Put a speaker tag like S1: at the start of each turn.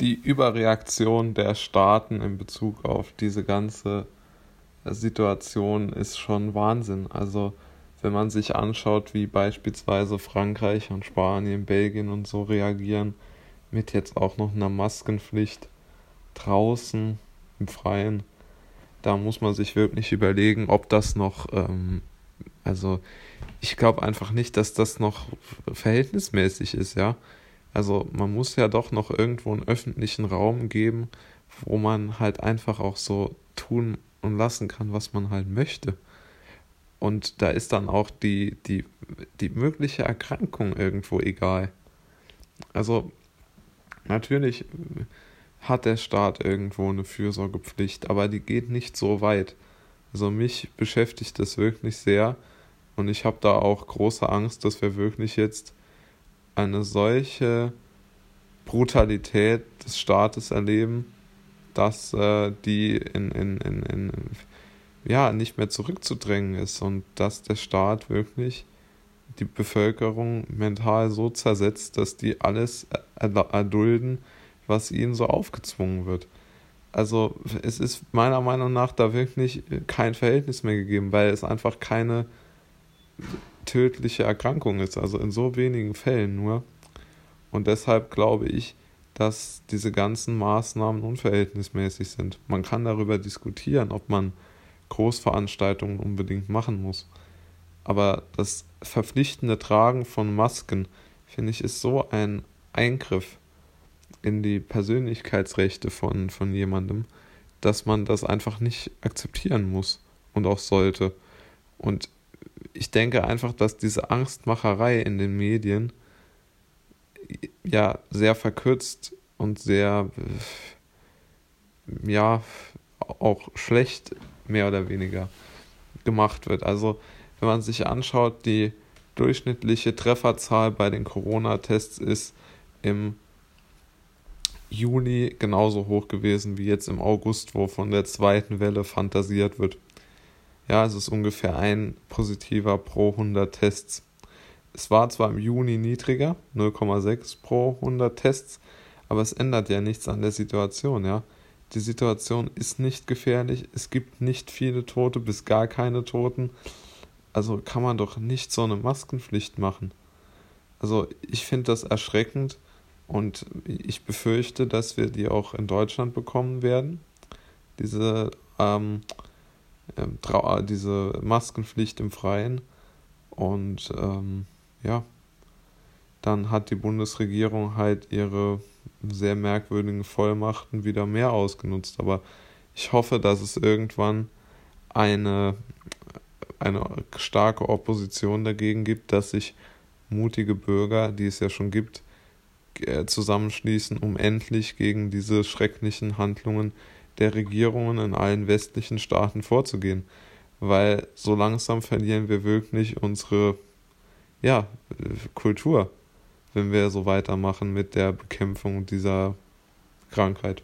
S1: die Überreaktion der Staaten in Bezug auf diese ganze Situation ist schon Wahnsinn. Also wenn man sich anschaut, wie beispielsweise Frankreich und Spanien, Belgien und so reagieren, mit jetzt auch noch einer Maskenpflicht draußen im Freien, da muss man sich wirklich überlegen, ob das noch, ähm, also ich glaube einfach nicht, dass das noch verhältnismäßig ist, ja. Also man muss ja doch noch irgendwo einen öffentlichen Raum geben, wo man halt einfach auch so tun und lassen kann, was man halt möchte. Und da ist dann auch die, die, die mögliche Erkrankung irgendwo egal. Also natürlich hat der Staat irgendwo eine Fürsorgepflicht, aber die geht nicht so weit. Also mich beschäftigt das wirklich sehr und ich habe da auch große Angst, dass wir wirklich jetzt eine solche Brutalität des Staates erleben, dass äh, die in, in, in, in, ja, nicht mehr zurückzudrängen ist und dass der Staat wirklich die Bevölkerung mental so zersetzt, dass die alles erdulden, was ihnen so aufgezwungen wird. Also es ist meiner Meinung nach da wirklich kein Verhältnis mehr gegeben, weil es einfach keine tödliche Erkrankung ist, also in so wenigen Fällen nur. Und deshalb glaube ich, dass diese ganzen Maßnahmen unverhältnismäßig sind. Man kann darüber diskutieren, ob man Großveranstaltungen unbedingt machen muss. Aber das verpflichtende Tragen von Masken, finde ich, ist so ein Eingriff in die Persönlichkeitsrechte von, von jemandem, dass man das einfach nicht akzeptieren muss und auch sollte. Und ich denke einfach, dass diese Angstmacherei in den Medien ja sehr verkürzt und sehr ja auch schlecht mehr oder weniger gemacht wird. Also wenn man sich anschaut, die durchschnittliche Trefferzahl bei den Corona-Tests ist im Juni genauso hoch gewesen wie jetzt im August, wo von der zweiten Welle fantasiert wird. Ja, es ist ungefähr ein positiver pro 100 Tests. Es war zwar im Juni niedriger, 0,6 pro 100 Tests, aber es ändert ja nichts an der Situation, ja. Die Situation ist nicht gefährlich, es gibt nicht viele Tote, bis gar keine Toten. Also kann man doch nicht so eine Maskenpflicht machen. Also ich finde das erschreckend und ich befürchte, dass wir die auch in Deutschland bekommen werden. Diese ähm, ähm, diese Maskenpflicht im Freien. Und ähm, ja, dann hat die Bundesregierung halt ihre sehr merkwürdigen Vollmachten wieder mehr ausgenutzt. Aber ich hoffe, dass es irgendwann eine, eine starke Opposition dagegen gibt, dass sich mutige Bürger, die es ja schon gibt, äh, zusammenschließen, um endlich gegen diese schrecklichen Handlungen der Regierungen in allen westlichen Staaten vorzugehen, weil so langsam verlieren wir wirklich unsere ja, Kultur, wenn wir so weitermachen mit der Bekämpfung dieser Krankheit.